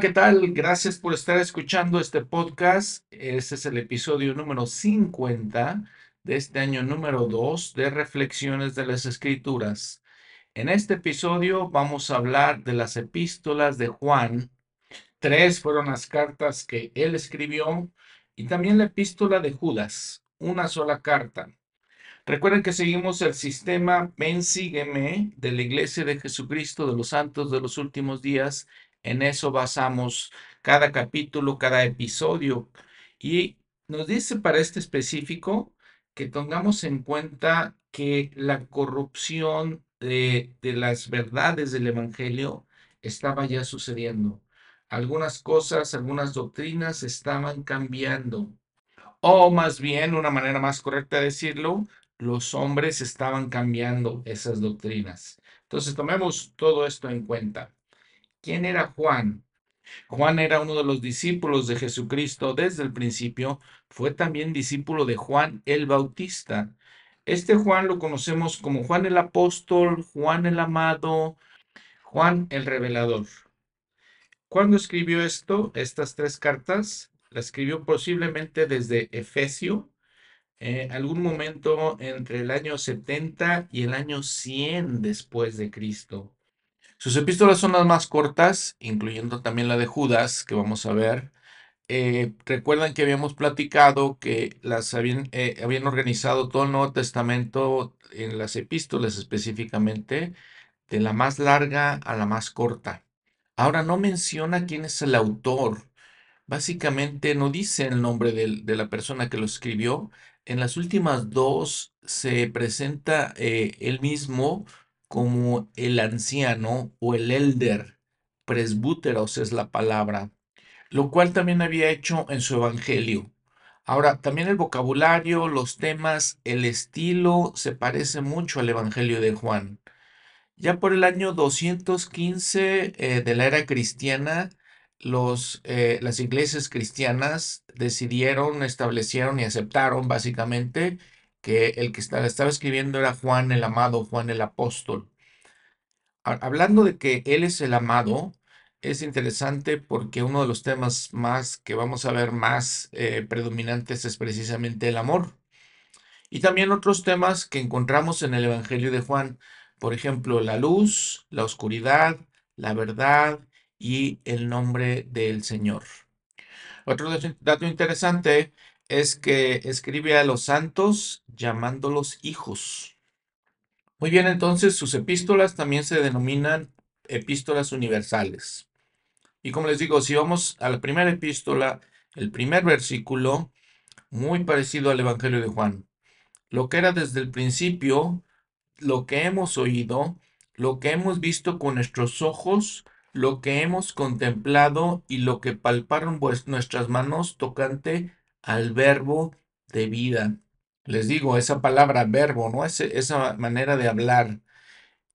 ¿qué tal? Gracias por estar escuchando este podcast. Este es el episodio número 50 de este año número 2 de Reflexiones de las Escrituras. En este episodio vamos a hablar de las epístolas de Juan. Tres fueron las cartas que él escribió y también la epístola de Judas, una sola carta. Recuerden que seguimos el sistema Ven Sígueme de la Iglesia de Jesucristo de los Santos de los Últimos Días. En eso basamos cada capítulo, cada episodio. Y nos dice para este específico que tengamos en cuenta que la corrupción de, de las verdades del Evangelio estaba ya sucediendo. Algunas cosas, algunas doctrinas estaban cambiando. O más bien, una manera más correcta de decirlo, los hombres estaban cambiando esas doctrinas. Entonces, tomemos todo esto en cuenta. ¿Quién era Juan? Juan era uno de los discípulos de Jesucristo desde el principio, fue también discípulo de Juan el Bautista. Este Juan lo conocemos como Juan el Apóstol, Juan el Amado, Juan el Revelador. ¿Cuándo escribió esto, estas tres cartas? La escribió posiblemente desde Efesio, eh, algún momento entre el año 70 y el año 100 después de Cristo. Sus epístolas son las más cortas, incluyendo también la de Judas, que vamos a ver. Eh, recuerdan que habíamos platicado que las habían, eh, habían organizado todo el Nuevo Testamento en las epístolas específicamente, de la más larga a la más corta. Ahora no menciona quién es el autor. Básicamente no dice el nombre de la persona que lo escribió, en las últimas dos se presenta eh, él mismo como el anciano o el elder, presbúteros es la palabra, lo cual también había hecho en su evangelio. Ahora, también el vocabulario, los temas, el estilo se parece mucho al evangelio de Juan. Ya por el año 215 eh, de la era cristiana, los, eh, las iglesias cristianas decidieron, establecieron y aceptaron básicamente que el que estaba, estaba escribiendo era Juan el amado, Juan el apóstol. Hablando de que él es el amado, es interesante porque uno de los temas más que vamos a ver más eh, predominantes es precisamente el amor. Y también otros temas que encontramos en el Evangelio de Juan, por ejemplo, la luz, la oscuridad, la verdad, y el nombre del Señor. Otro dato interesante es que escribe a los santos llamándolos hijos. Muy bien, entonces sus epístolas también se denominan epístolas universales. Y como les digo, si vamos a la primera epístola, el primer versículo, muy parecido al Evangelio de Juan. Lo que era desde el principio, lo que hemos oído, lo que hemos visto con nuestros ojos, lo que hemos contemplado y lo que palparon nuestras manos tocante al verbo de vida. Les digo, esa palabra verbo, ¿no? esa manera de hablar.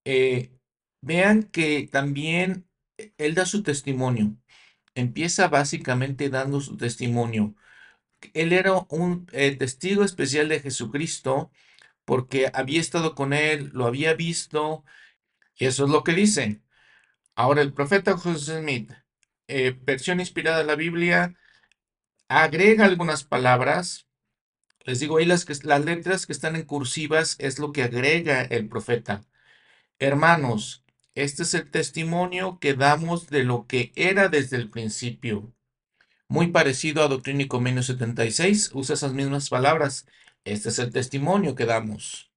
Eh, vean que también eh, él da su testimonio. Empieza básicamente dando su testimonio. Él era un testigo especial de Jesucristo porque había estado con él, lo había visto, y eso es lo que dice. Ahora, el profeta José Smith, eh, versión inspirada de la Biblia, agrega algunas palabras. Les digo ahí las, las letras que están en cursivas es lo que agrega el profeta. Hermanos, este es el testimonio que damos de lo que era desde el principio. Muy parecido a Doctrina y Convenio 76, usa esas mismas palabras. Este es el testimonio que damos.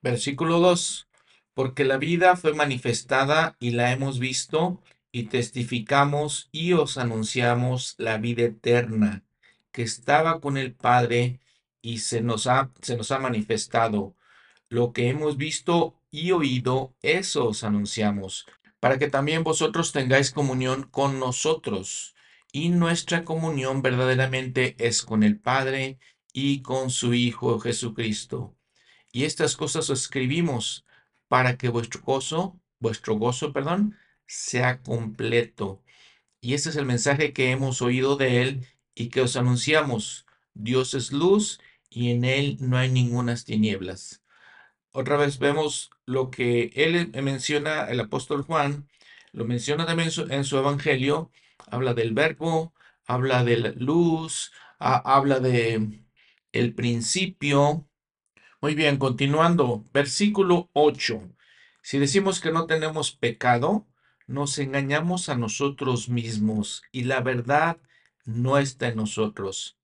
Versículo 2 porque la vida fue manifestada y la hemos visto y testificamos y os anunciamos la vida eterna que estaba con el Padre y se nos ha, se nos ha manifestado. Lo que hemos visto y oído, eso os anunciamos, para que también vosotros tengáis comunión con nosotros. Y nuestra comunión verdaderamente es con el Padre y con su Hijo Jesucristo. Y estas cosas os escribimos para que vuestro gozo, vuestro gozo, perdón, sea completo. Y ese es el mensaje que hemos oído de Él y que os anunciamos. Dios es luz y en Él no hay ningunas tinieblas. Otra vez vemos lo que Él menciona, el apóstol Juan, lo menciona también en su Evangelio. habla del verbo, habla de la luz, habla de el principio. Muy bien, continuando, versículo 8. Si decimos que no tenemos pecado, nos engañamos a nosotros mismos y la verdad no está en nosotros.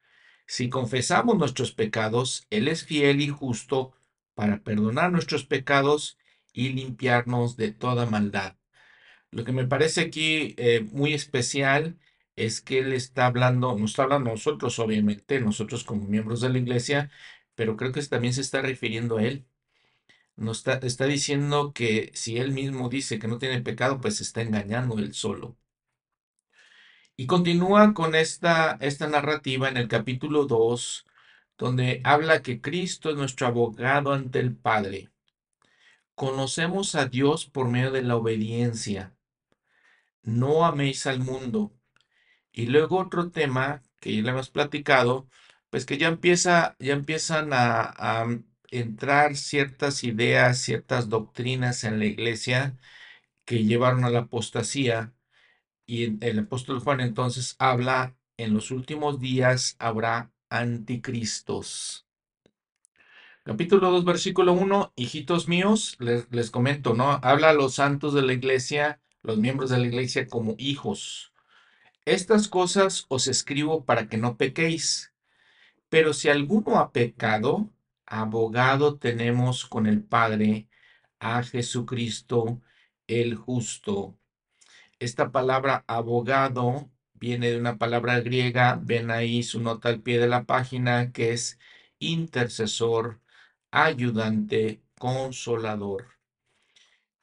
Si confesamos nuestros pecados, Él es fiel y justo para perdonar nuestros pecados y limpiarnos de toda maldad. Lo que me parece aquí eh, muy especial es que Él está hablando, nos está hablando a nosotros, obviamente, nosotros como miembros de la iglesia, pero creo que también se está refiriendo a Él. Nos está, está diciendo que si Él mismo dice que no tiene pecado, pues se está engañando Él solo. Y continúa con esta, esta narrativa en el capítulo 2, donde habla que Cristo es nuestro abogado ante el Padre. Conocemos a Dios por medio de la obediencia. No améis al mundo. Y luego otro tema que ya le hemos platicado, pues que ya empieza, ya empiezan a, a entrar ciertas ideas, ciertas doctrinas en la iglesia que llevaron a la apostasía y el apóstol Juan entonces habla, en los últimos días habrá anticristos. Capítulo 2, versículo 1, hijitos míos, les, les, comento, ¿no? Habla a los santos de la iglesia, los miembros de la iglesia como hijos. Estas cosas os escribo para que no pequéis. Pero si alguno ha pecado, abogado tenemos con el Padre, a Jesucristo el justo esta palabra abogado viene de una palabra griega, ven ahí su nota al pie de la página, que es intercesor, ayudante, consolador.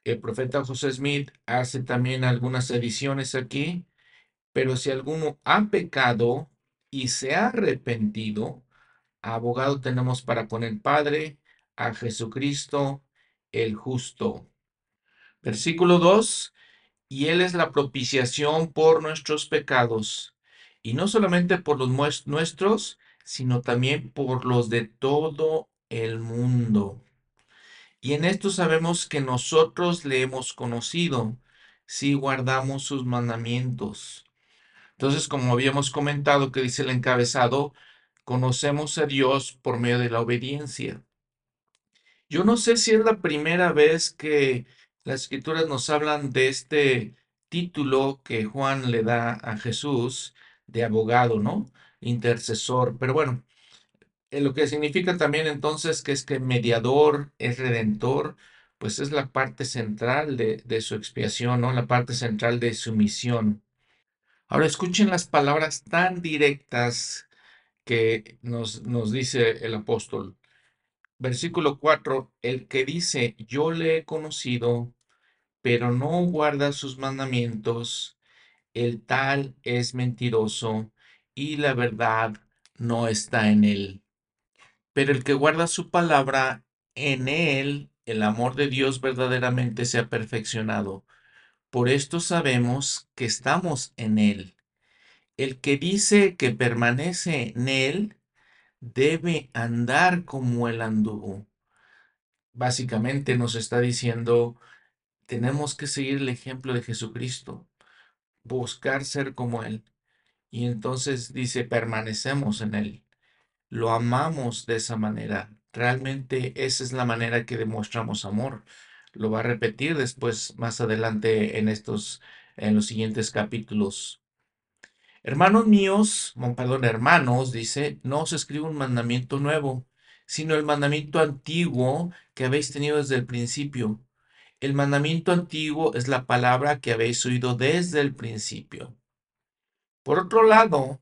El profeta José Smith hace también algunas ediciones aquí, pero si alguno ha pecado y se ha arrepentido, abogado tenemos para con el Padre, a Jesucristo el justo. Versículo 2, y Él es la propiciación por nuestros pecados, y no solamente por los nuestros, sino también por los de todo el mundo. Y en esto sabemos que nosotros le hemos conocido si guardamos sus mandamientos. Entonces, como habíamos comentado que dice el encabezado, conocemos a Dios por medio de la obediencia. Yo no sé si es la primera vez que las escrituras nos hablan de este título que Juan le da a Jesús de abogado, ¿no? Intercesor. Pero bueno, lo que significa también entonces que es que mediador es redentor, pues es la parte central de, de su expiación, ¿no? La parte central de su misión. Ahora escuchen las palabras tan directas que nos, nos dice el apóstol. Versículo 4, el que dice, yo le he conocido, pero no guarda sus mandamientos, el tal es mentiroso y la verdad no está en él. Pero el que guarda su palabra, en él el amor de Dios verdaderamente se ha perfeccionado. Por esto sabemos que estamos en él. El que dice que permanece en él debe andar como él anduvo. Básicamente nos está diciendo, tenemos que seguir el ejemplo de Jesucristo, buscar ser como Él. Y entonces dice, permanecemos en Él, lo amamos de esa manera. Realmente esa es la manera que demostramos amor. Lo va a repetir después, más adelante en estos, en los siguientes capítulos. Hermanos míos, perdón, hermanos, dice, no os escribo un mandamiento nuevo, sino el mandamiento antiguo que habéis tenido desde el principio el mandamiento antiguo es la palabra que habéis oído desde el principio. Por otro lado,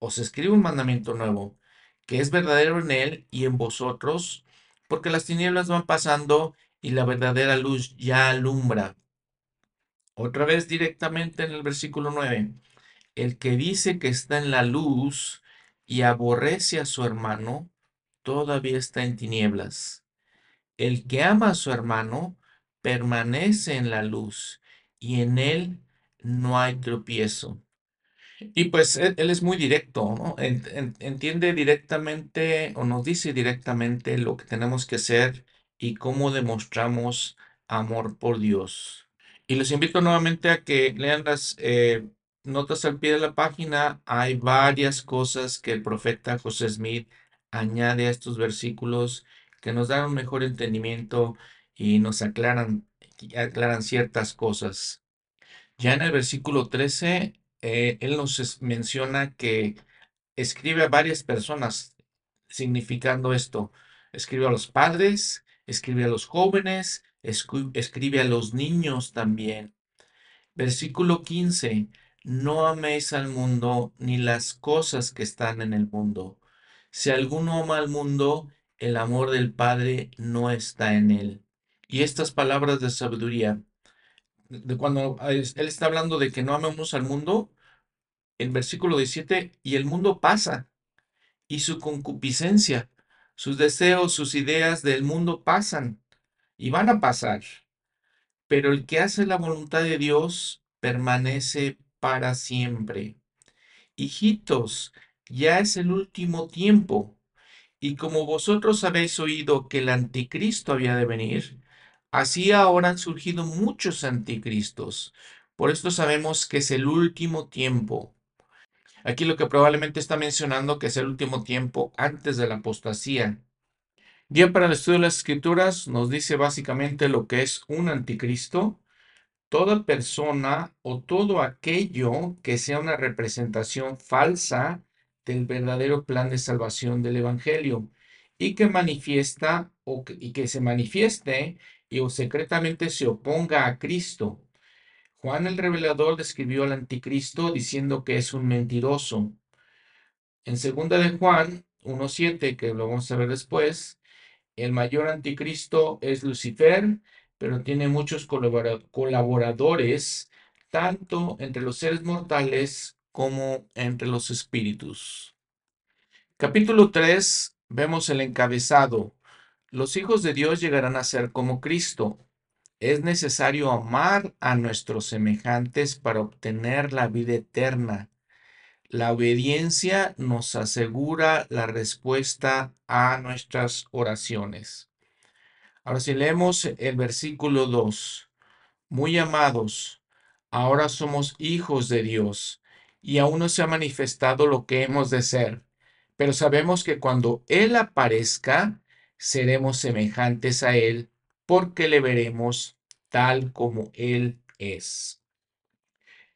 os escribo un mandamiento nuevo, que es verdadero en él y en vosotros, porque las tinieblas van pasando y la verdadera luz ya alumbra. Otra vez directamente en el versículo 9, el que dice que está en la luz y aborrece a su hermano, todavía está en tinieblas. El que ama a su hermano, permanece en la luz y en él no hay tropiezo. Y pues él, es muy directo, ¿no? entiende directamente o nos dice directamente lo que tenemos que hacer y cómo demostramos amor por Dios. Y les invito nuevamente a que lean las, eh, notas al pie de la página, hay varias cosas que el profeta José Smith añade a estos versículos que nos dan un mejor entendimiento y nos aclaran, aclaran ciertas cosas. Ya en el versículo 13, eh, él nos menciona que escribe a varias personas significando esto. Escribe a los padres, escribe a los jóvenes, escribe a los niños también. Versículo 15. No améis al mundo ni las cosas que están en el mundo. Si alguno ama al mundo, el amor del Padre no está en él. Y estas palabras de sabiduría, de cuando él está hablando de que no amemos al mundo, en versículo 17, y el mundo pasa, y su concupiscencia, sus deseos, sus ideas del mundo pasan, y van a pasar. Pero el que hace la voluntad de Dios permanece para siempre. Hijitos, ya es el último tiempo. Y como vosotros habéis oído que el anticristo había de venir, así ahora han surgido muchos anticristos. Por esto sabemos que es el último tiempo. Aquí lo que probablemente está mencionando que es el último tiempo antes de la apostasía. Guía para el estudio de las escrituras nos dice básicamente lo que es un anticristo. Toda persona o todo aquello que sea una representación falsa del verdadero plan de salvación del Evangelio y que manifiesta o que, y que se manifieste y o secretamente se oponga a Cristo. Juan el revelador describió al anticristo diciendo que es un mentiroso. En segunda de Juan 1.7, que lo vamos a ver después, el mayor anticristo es Lucifer, pero tiene muchos colaboradores, tanto entre los seres mortales como entre los espíritus. Capítulo 3, vemos el encabezado. Los hijos de Dios llegarán a ser como Cristo. Es necesario amar a nuestros semejantes para obtener la vida eterna. La obediencia nos asegura la respuesta a nuestras oraciones. Ahora si leemos el versículo 2, muy amados, ahora somos hijos de Dios y aún no se ha manifestado lo que hemos de ser, pero sabemos que cuando Él aparezca, seremos semejantes a Él porque le veremos tal como Él es.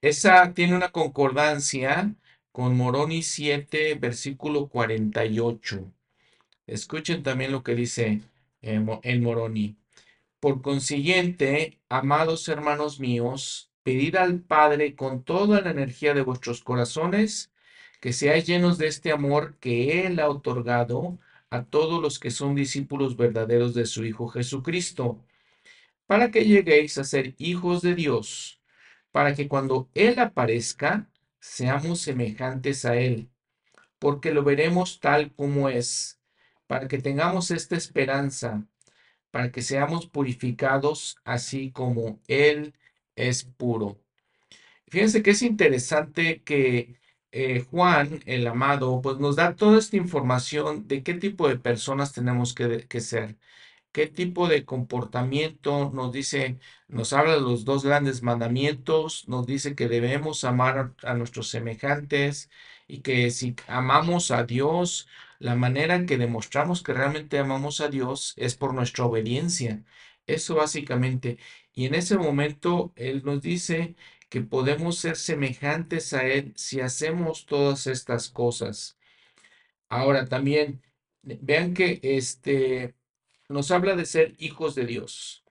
Esa tiene una concordancia con Moroni 7, versículo 48. Escuchen también lo que dice eh, Moroni. Por consiguiente, amados hermanos míos, pedid al Padre con toda la energía de vuestros corazones que seáis llenos de este amor que Él ha otorgado a todos los que son discípulos verdaderos de su Hijo Jesucristo, para que lleguéis a ser hijos de Dios, para que cuando Él aparezca, seamos semejantes a Él, porque lo veremos tal como es, para que tengamos esta esperanza, para que seamos purificados así como Él es puro. Fíjense que es interesante que eh, Juan, el amado, pues nos da toda esta información de qué tipo de personas tenemos que, que ser qué tipo de comportamiento nos dice, nos habla de los dos grandes mandamientos, nos dice que debemos amar a nuestros semejantes y que si amamos a Dios, la manera en que demostramos que realmente amamos a Dios es por nuestra obediencia. Eso básicamente. Y en ese momento Él nos dice que podemos ser semejantes a Él si hacemos todas estas cosas. Ahora también, vean que este, nos habla de ser hijos de Dios.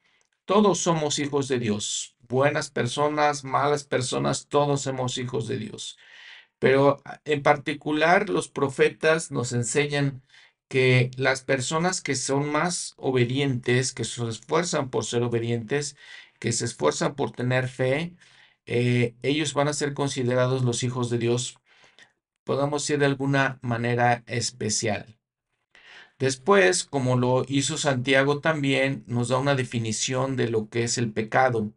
Todos somos hijos de Dios. Buenas personas, malas personas, todos somos hijos de Dios. Pero ah, en particular los profetas nos enseñan que las personas que son más obedientes, que se esfuerzan por ser obedientes, que se esfuerzan por tener fe, eh, ellos van a ser considerados los hijos de Dios, podamos decir de alguna manera especial. Después, como lo hizo Santiago también, nos da una definición de lo que es el pecado.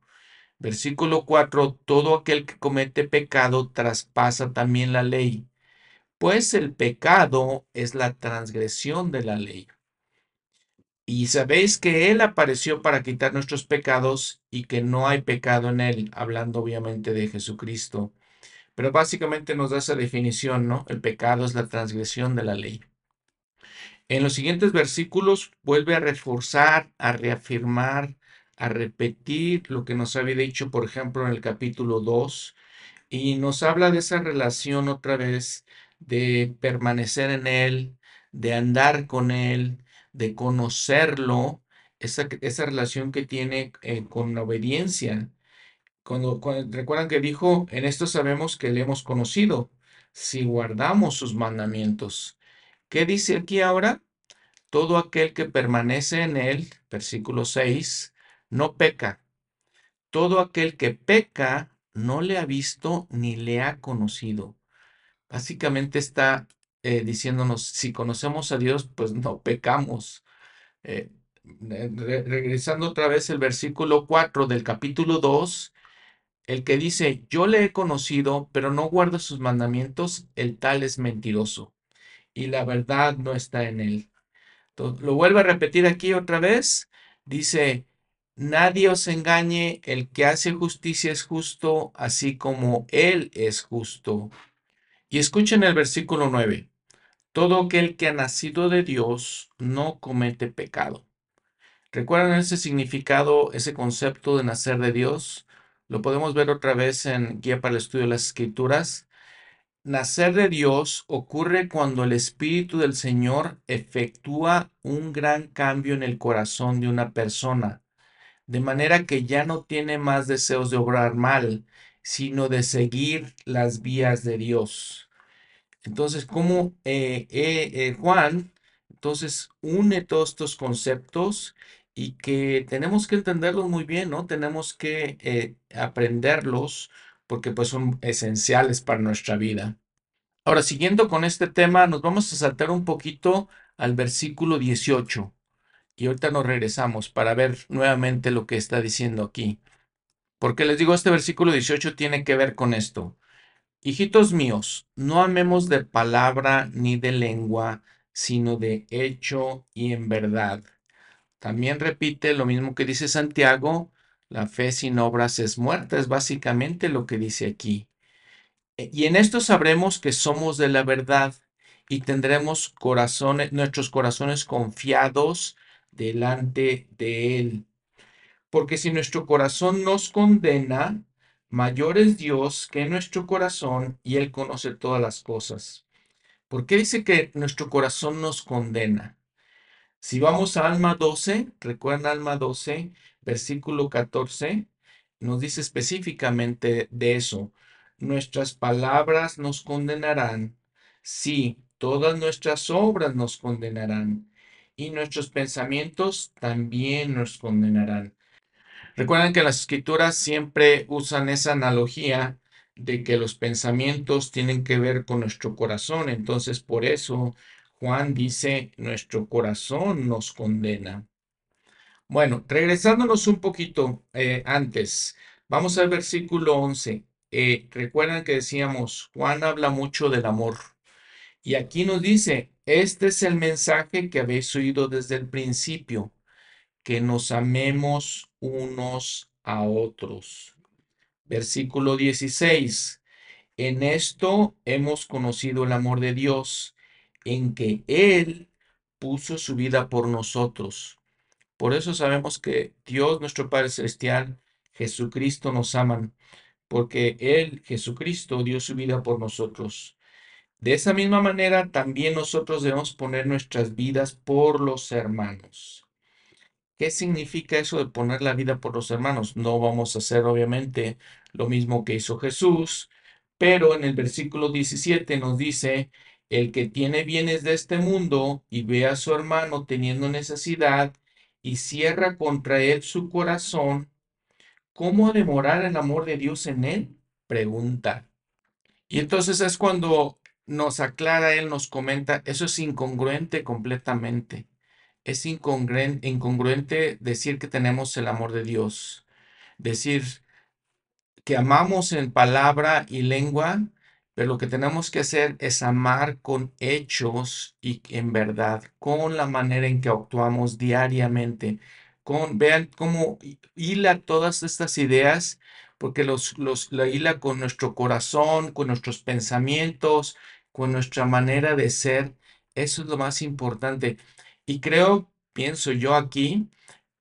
Versículo 4, todo aquel que comete pecado traspasa también la ley, pues el pecado es la transgresión de la ley. Y sabéis que Él apareció para quitar nuestros pecados y que no hay pecado en Él, hablando obviamente de Jesucristo. pero básicamente nos da esa definición, ¿no? El pecado es la transgresión de la ley. En los siguientes versículos vuelve a reforzar, a reafirmar, a repetir lo que nos había dicho, por ejemplo, en el capítulo 2, y nos habla de esa relación otra vez de permanecer en Él, de andar con Él, de conocerlo, esa, esa relación que tiene eh, con la obediencia. Cuando, recuerdan que dijo, en esto sabemos que le hemos conocido, si guardamos sus mandamientos. ¿Qué dice aquí ahora? Todo aquel que permanece en él, versículo 6, no peca. Todo aquel que peca no le ha visto ni le ha conocido. Básicamente está eh, diciéndonos, si conocemos a Dios, pues no pecamos. Eh, regresando otra vez el versículo 4 del capítulo 2, el que dice, yo le he conocido, pero no guarda sus mandamientos, el tal es mentiroso, y la verdad no está en él. lo vuelvo a repetir aquí otra vez. Dice, nadie os engañe, el que hace justicia es justo, así como él es justo. Y escuchen el versículo 9. Todo aquel que ha nacido de Dios no comete pecado. ¿Recuerdan ese significado, ese concepto de nacer de Dios? Lo podemos ver otra vez en Guía para el Estudio de las Escrituras. Nacer de Dios ocurre cuando el Espíritu del Señor efectúa un gran cambio en el corazón de una persona, de manera que ya no tiene más deseos de obrar mal, sino de seguir las vías de Dios. Entonces, como eh, eh, eh, Juan, entonces une todos estos conceptos y que tenemos que entenderlos muy bien, ¿no? Tenemos que eh, aprenderlos porque pues son esenciales para nuestra vida. Ahora, siguiendo con este tema, nos vamos a saltar un poquito al versículo 18 y ahorita nos regresamos para ver nuevamente lo que está diciendo aquí. Porque les digo, este versículo 18 tiene que ver con esto. Hijitos míos, no amemos de palabra ni de lengua, sino de hecho y en verdad. También repite lo mismo que dice Santiago, la fe sin obras es muerta, es básicamente lo que dice aquí. E, y en esto sabremos que somos de la verdad y tendremos corazones, nuestros corazones confiados delante de Él. Porque si nuestro corazón nos condena, mayor es Dios que nuestro corazón y Él conoce todas las cosas. ¿Por qué dice que nuestro corazón nos condena? Si vamos a Alma 12, recuerden Alma 12, versículo 14, nos dice específicamente de eso. Nuestras palabras nos condenarán. Sí, todas nuestras obras nos condenarán. Y nuestros pensamientos también nos condenarán. Recuerden que las escrituras siempre usan esa analogía de que los pensamientos tienen que ver con nuestro corazón. Entonces, por eso Juan dice, nuestro corazón nos condena. Bueno, regresándonos un poquito eh, antes, vamos al versículo 11. Eh, recuerdan que decíamos, Juan habla mucho del amor. Y aquí nos dice, este es el mensaje que habéis oído desde el principio, que nos amemos unos a otros. Versículo 16. En esto hemos conocido el amor de Dios en que Él puso su vida por nosotros. Por eso sabemos que Dios, nuestro Padre Celestial, Jesucristo nos aman, porque Él, Jesucristo, dio su vida por nosotros. De esa misma manera, también nosotros debemos poner nuestras vidas por los hermanos. ¿Qué significa eso de poner la vida por los hermanos? No vamos a hacer, obviamente, lo mismo que hizo Jesús, pero en el versículo 17 nos dice el que tiene bienes de este mundo y ve a su hermano teniendo necesidad y cierra contra él su corazón, ¿cómo demorar el amor de Dios en él? Pregunta. Y entonces es cuando nos aclara, él nos comenta, eso es incongruente completamente. Es incongruente, incongruente decir que tenemos el amor de Dios. Decir que amamos en palabra y lengua, pero lo que tenemos que hacer es amar con hechos y en verdad, con la manera en que actuamos diariamente. Con, vean cómo hila todas estas ideas, porque los, los la hila con nuestro corazón, con nuestros pensamientos, con nuestra manera de ser. Eso es lo más importante. Y creo, pienso yo aquí,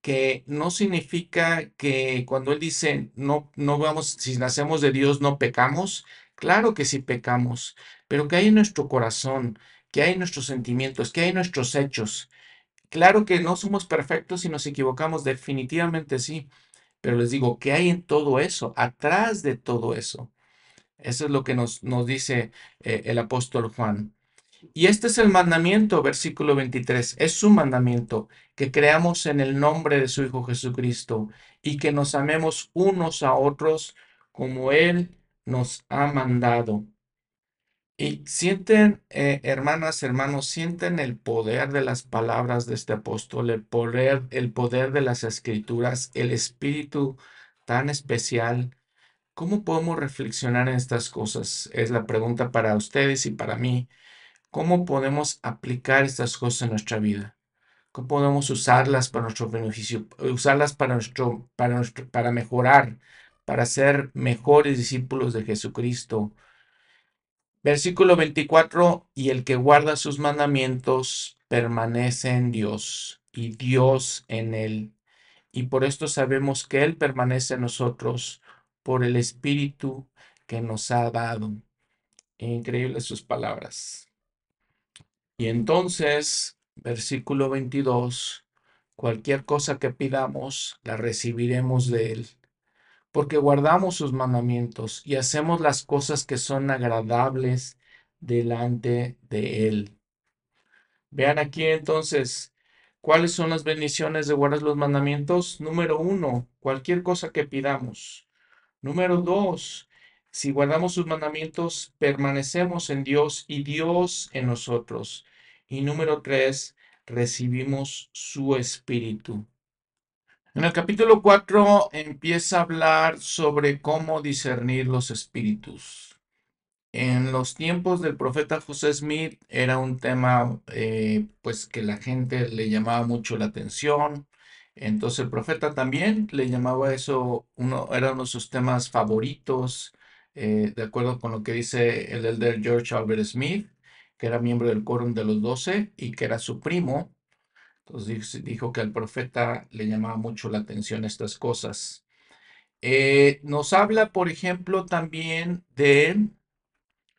que no significa que cuando Él dice, no, no vamos, si nacemos de Dios, no pecamos. Claro que sí pecamos, pero que hay en nuestro corazón, que hay en nuestros sentimientos, que hay en nuestros hechos. Claro que no somos perfectos y nos equivocamos, definitivamente sí, pero les digo, ¿qué hay en todo eso? Atrás de todo eso. Eso es lo que nos, nos dice eh, el apóstol Juan. Y este es el mandamiento, versículo 23. Es su mandamiento, que creamos en el nombre de su Hijo Jesucristo y que nos amemos unos a otros como Él nos ha mandado. Y sienten, eh, hermanas, hermanos, sienten el poder de las palabras de este apóstol, el poder, el poder de las escrituras, el espíritu tan especial. ¿Cómo podemos reflexionar en estas cosas? Es la pregunta para ustedes y para mí. ¿Cómo podemos aplicar estas cosas en nuestra vida? ¿Cómo podemos usarlas para nuestro beneficio? Usarlas para, nuestro, para, nuestro, para mejorar, para ser mejores discípulos de Jesucristo. Versículo 24, y el que guarda sus mandamientos permanece en Dios y Dios en él. Y por esto sabemos que Él permanece en nosotros por el Espíritu que nos ha dado. Increíbles sus palabras. Y entonces, versículo 22, cualquier cosa que pidamos, la recibiremos de Él, porque guardamos sus mandamientos y hacemos las cosas que son agradables delante de Él. Vean aquí entonces, ¿cuáles son las bendiciones de guardar los mandamientos? Número uno, cualquier cosa que pidamos. Número dos, si guardamos sus mandamientos, permanecemos en Dios y Dios en nosotros. Y número tres, recibimos su espíritu. En el capítulo 4 empieza a hablar sobre cómo discernir los espíritus. En los tiempos del profeta José Smith era un tema eh, pues que la gente le llamaba mucho la atención. Entonces el profeta también le llamaba eso, uno, era uno de sus temas favoritos, eh, de acuerdo con lo que dice el elder George Albert Smith que era miembro del quórum de los doce y que era su primo. Entonces dijo que al profeta le llamaba mucho la atención estas cosas. Eh, nos habla, por ejemplo, también de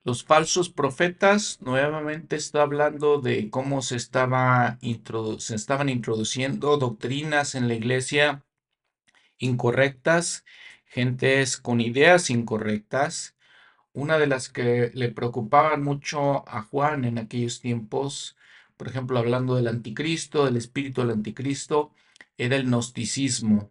los falsos profetas. Nuevamente está hablando de cómo se, se estaban introduciendo doctrinas en la iglesia incorrectas, gentes con ideas incorrectas una de las que le preocupaban mucho a Juan en aquellos tiempos, por ejemplo, hablando del anticristo, del espíritu del anticristo, era el gnosticismo.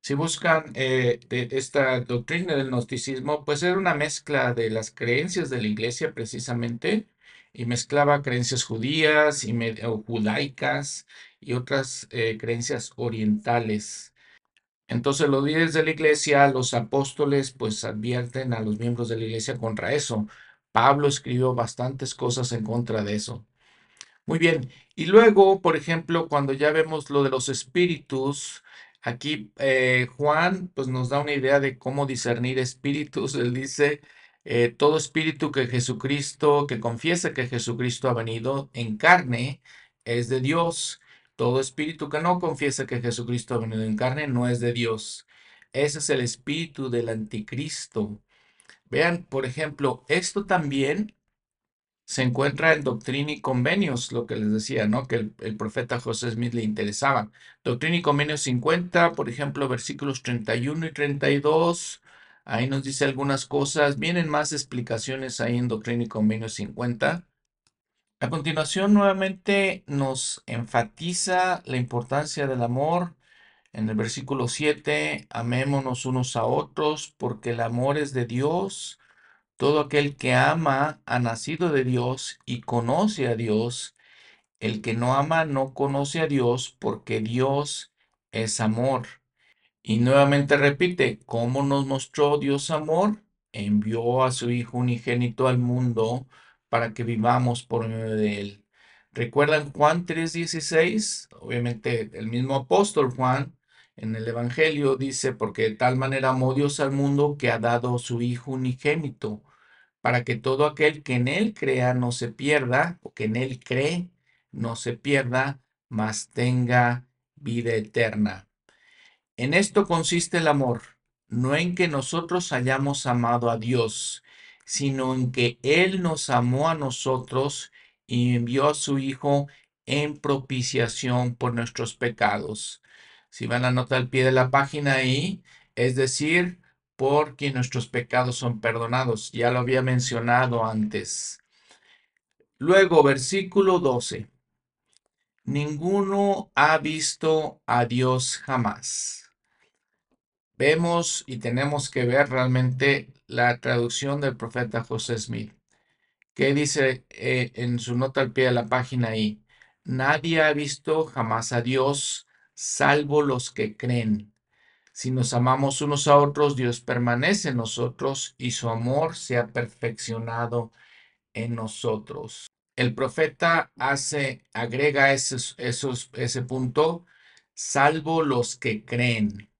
Si buscan eh, esta doctrina del gnosticismo, pues era una mezcla de las creencias de la iglesia precisamente, y mezclaba creencias judías y judaicas y otras eh, creencias orientales. Entonces los líderes de la iglesia, los apóstoles, pues advierten a los miembros de la iglesia contra eso. Pablo escribió bastantes cosas en contra de eso. Muy bien. Y luego, por ejemplo, cuando ya vemos lo de los espíritus, aquí eh, Juan pues nos da una idea de cómo discernir espíritus. Él dice, eh, todo espíritu que Jesucristo, que confiesa que Jesucristo ha venido en carne, es de Dios. Todo espíritu que no confiesa que Jesucristo ha venido en carne no es de Dios. Ese es el espíritu del anticristo. Vean, por ejemplo, esto también se encuentra en Doctrina y Convenios, lo que les decía, ¿no? Que el, profeta José Smith le interesaba. Doctrina y Convenios 50, por ejemplo, versículos 31 y 32. Ahí nos dice algunas cosas. Vienen más explicaciones ahí en Doctrina y Convenios 50. A continuación, nuevamente nos enfatiza la importancia del amor. En el versículo 7, amémonos unos a otros porque el amor es de Dios. Todo aquel que ama ha nacido de Dios y conoce a Dios. El que no ama no conoce a Dios porque Dios es amor. Y nuevamente repite, ¿cómo nos mostró Dios amor? Envió a su Hijo unigénito al mundo para que vivamos por medio de Él. ¿Recuerdan Juan 3:16? Obviamente el mismo apóstol Juan en el Evangelio dice, porque de tal manera amó Dios al mundo que ha dado su Hijo unigénito, para que todo aquel que en Él crea no se pierda, o que en Él cree no se pierda, mas tenga vida eterna. En esto consiste el amor, no en que nosotros hayamos amado a Dios, sino en que Él nos amó a nosotros y envió a su Hijo en propiciación por nuestros pecados. Si van a notar al pie de la página ahí, es decir, porque nuestros pecados son perdonados. Ya lo había mencionado antes. Luego, versículo 12. Ninguno ha visto a Dios jamás. Vemos y tenemos que ver realmente la traducción del profeta José Smith, que dice eh, en su nota al pie de la página ahí, nadie ha visto jamás a Dios salvo los que creen. Si nos amamos unos a otros, Dios permanece en nosotros y su amor se ha perfeccionado en nosotros. El profeta hace, agrega esos, ese punto, salvo los que creen.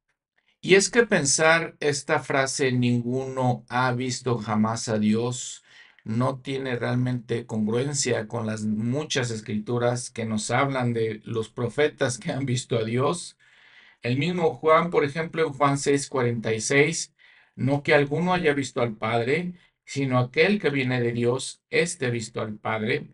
Y es que pensar esta frase, ninguno ha visto jamás a Dios, no tiene realmente congruencia con las muchas escrituras que nos hablan de los profetas que han visto a Dios. El mismo Juan, por ejemplo, en Juan 6:46, no que alguno haya visto al Padre, sino aquel que viene de Dios, este visto al Padre.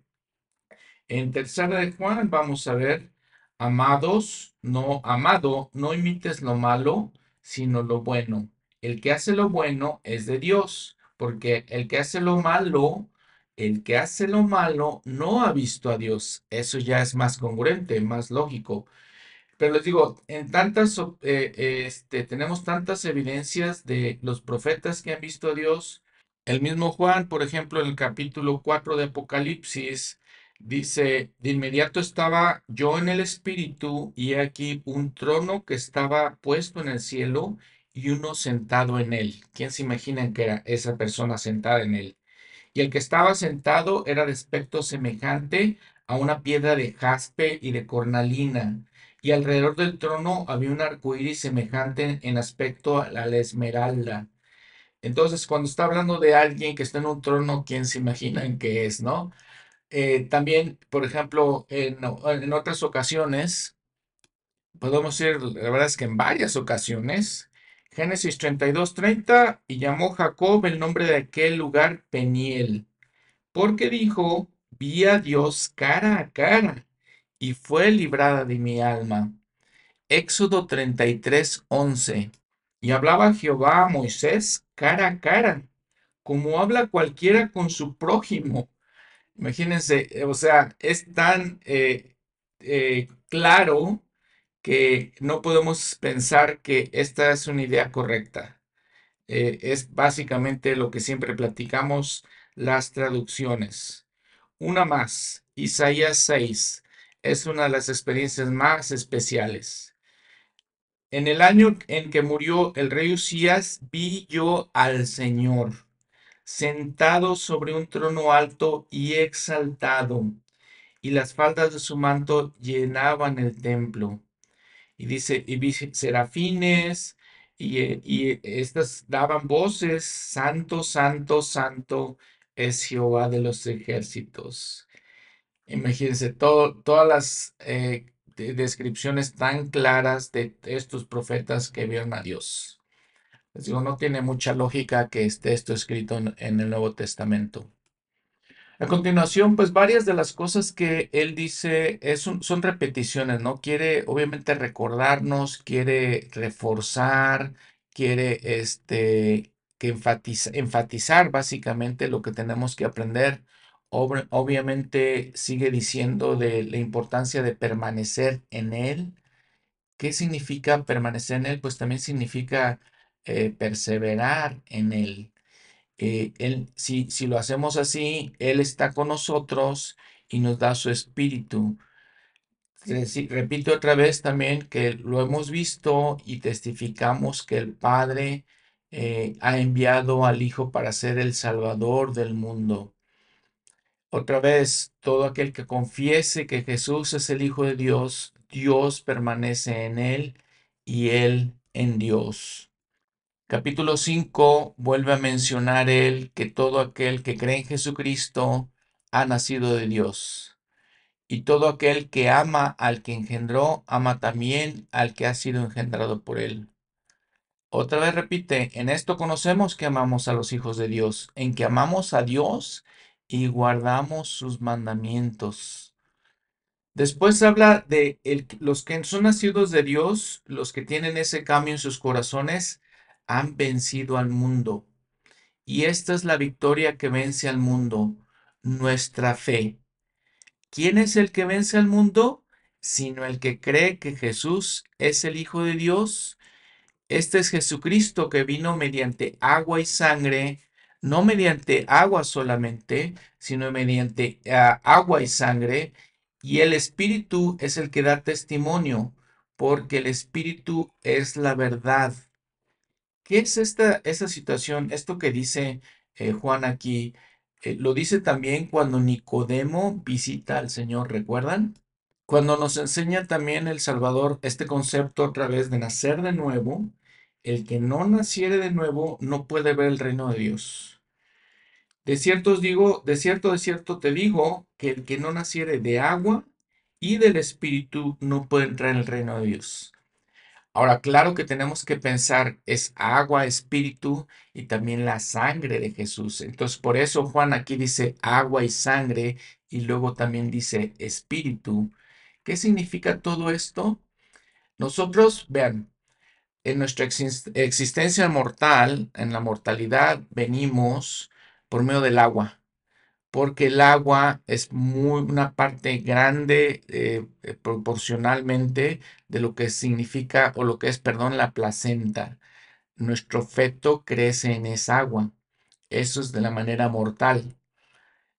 En tercera de Juan vamos a ver, amados, no, amado, no imites lo malo, sino lo bueno. El que hace lo bueno es de Dios porque el que hace lo malo, el que hace lo malo no ha visto a Dios. Eso ya es más congruente, más lógico. Pero les digo, en tantas, eh, este, tenemos tantas evidencias de los profetas que han visto a Dios. El mismo Juan, por ejemplo, en el capítulo 4 de Apocalipsis, dice, de inmediato estaba yo en el Espíritu y aquí un trono que estaba puesto en el cielo y uno sentado en él. ¿Quién se imagina que era esa persona sentada en él? Y el que estaba sentado era de aspecto semejante a una piedra de jaspe y de cornalina, y alrededor del trono había un arco iris semejante en aspecto a la esmeralda. Entonces, cuando está hablando de alguien que está en un trono, ¿quién se imagina en qué es, no? Eh, también, por ejemplo, en, en otras ocasiones, podemos ir, la verdad es que en varias ocasiones, Génesis 32, 30, y llamó Jacob el nombre de aquel lugar Peniel, porque dijo, vi a Dios cara a cara, y fue librada de mi alma. Éxodo 33, 11. Y hablaba Jehová a Moisés cara a cara, como habla cualquiera con su prójimo. Imagínense, o sea, es tan eh, eh, claro que no podemos pensar que esta es una idea correcta. Eh, es básicamente lo que siempre platicamos, las traducciones. Una más, Isaías 6, es una de las experiencias más especiales. En el año en que murió el rey Usías, vi yo al Señor sentado sobre un trono alto y exaltado, y las faldas de su manto llenaban el templo y dice, y vi serafines, y, eh, y estas daban voces, santo, santo, santo es Jehová de los ejércitos. Imagínense todas las eh, descripciones tan claras de estos profetas que vieron a Dios. Les digo, no tiene mucha lógica que esté esto escrito en el Nuevo Testamento. A continuación, pues varias de las cosas que él dice son repeticiones, ¿no? Quiere obviamente recordarnos, quiere reforzar, quiere este, que enfatizar básicamente lo que tenemos que aprender. obviamente sigue diciendo de la importancia de permanecer en él. ¿Qué significa permanecer en él? Pues también significa eh, perseverar en él. Eh, él, si, si lo hacemos así, Él está con nosotros y nos da su espíritu. repito otra vez también que lo hemos visto y testificamos que el Padre eh, ha enviado al Hijo para ser el Salvador del mundo. Otra vez, todo aquel que confiese que Jesús es el Hijo de Dios, Dios permanece en él y él en Dios. Capítulo 5 vuelve a mencionar él que todo aquel que cree en Jesucristo ha nacido de Dios. Y todo aquel que ama al que engendró, ama también al que ha sido engendrado por él. Otra vez repite, en esto conocemos que amamos a los hijos de Dios, en que amamos a Dios y guardamos sus mandamientos. Después habla de los que son nacidos de Dios, los que tienen ese cambio en sus corazones, han vencido al mundo. Y esta es la victoria que vence al mundo, nuestra fe. ¿Quién es el que vence al mundo? Sino el que cree que Jesús es el Hijo de Dios este es Jesucristo que vino mediante agua y sangre, no mediante agua solamente, sino mediante ah, agua y sangre. Y el Espíritu es el que da testimonio, porque el Espíritu es la verdad. ¿Qué es esta, situación? Esto que dice eh, Juan aquí, eh, lo dice también cuando Nicodemo visita al Señor, ¿recuerdan? Cuando nos enseña también el Salvador este concepto a través de nacer de nuevo, el que no naciere de nuevo no puede ver el reino de Dios. De cierto os digo, de cierto, de cierto te digo, que el que no naciere de agua y del Espíritu no puede entrar en el reino de Dios. Ahora, claro que tenemos que pensar, es agua, espíritu y también la sangre de Jesús. Entonces, por eso Juan aquí dice agua y sangre y luego también dice espíritu. ¿Qué significa todo esto? Nosotros, vean, en nuestra existencia mortal, en la mortalidad, venimos por medio del agua, porque el agua es muy, una parte grande eh, eh, proporcionalmente de lo que significa o lo que es, perdón, la placenta. Nuestro feto crece en esa agua. Eso es de la manera mortal.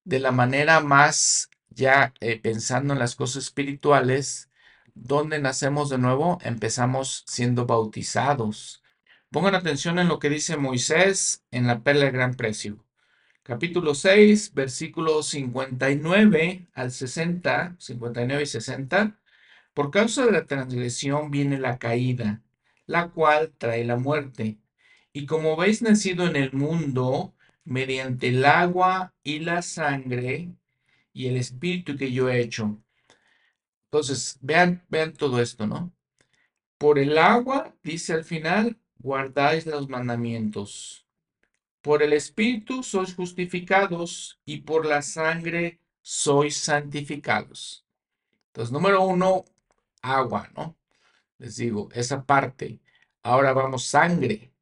De la manera más ya eh, pensando en las cosas espirituales, ¿Dónde nacemos de nuevo? Empezamos siendo bautizados. Pongan atención en lo que dice Moisés en la perla de gran precio. Capítulo 6, versículos 59 al 60, 59 y 60. Por causa de la transgresión viene la caída, la cual trae la muerte. Y como veis nacido en el mundo, mediante el agua y la sangre y el espíritu que yo he hecho, entonces, vean, vean todo esto, ¿no? Por el agua, dice al final, guardáis los mandamientos. Por el Espíritu sois justificados y por la sangre sois santificados. Entonces, número uno, agua, ¿no? Les digo, esa parte. Ahora vamos, sangre.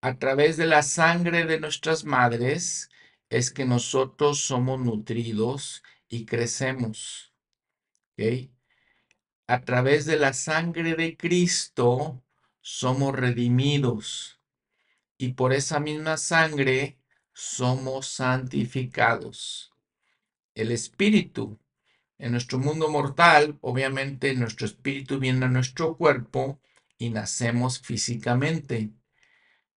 A través de la sangre de nuestras madres es que nosotros somos nutridos y crecemos. A través de la sangre de Cristo somos redimidos y por esa misma sangre somos santificados. El espíritu en nuestro mundo mortal, obviamente nuestro espíritu viene a nuestro cuerpo y nacemos físicamente.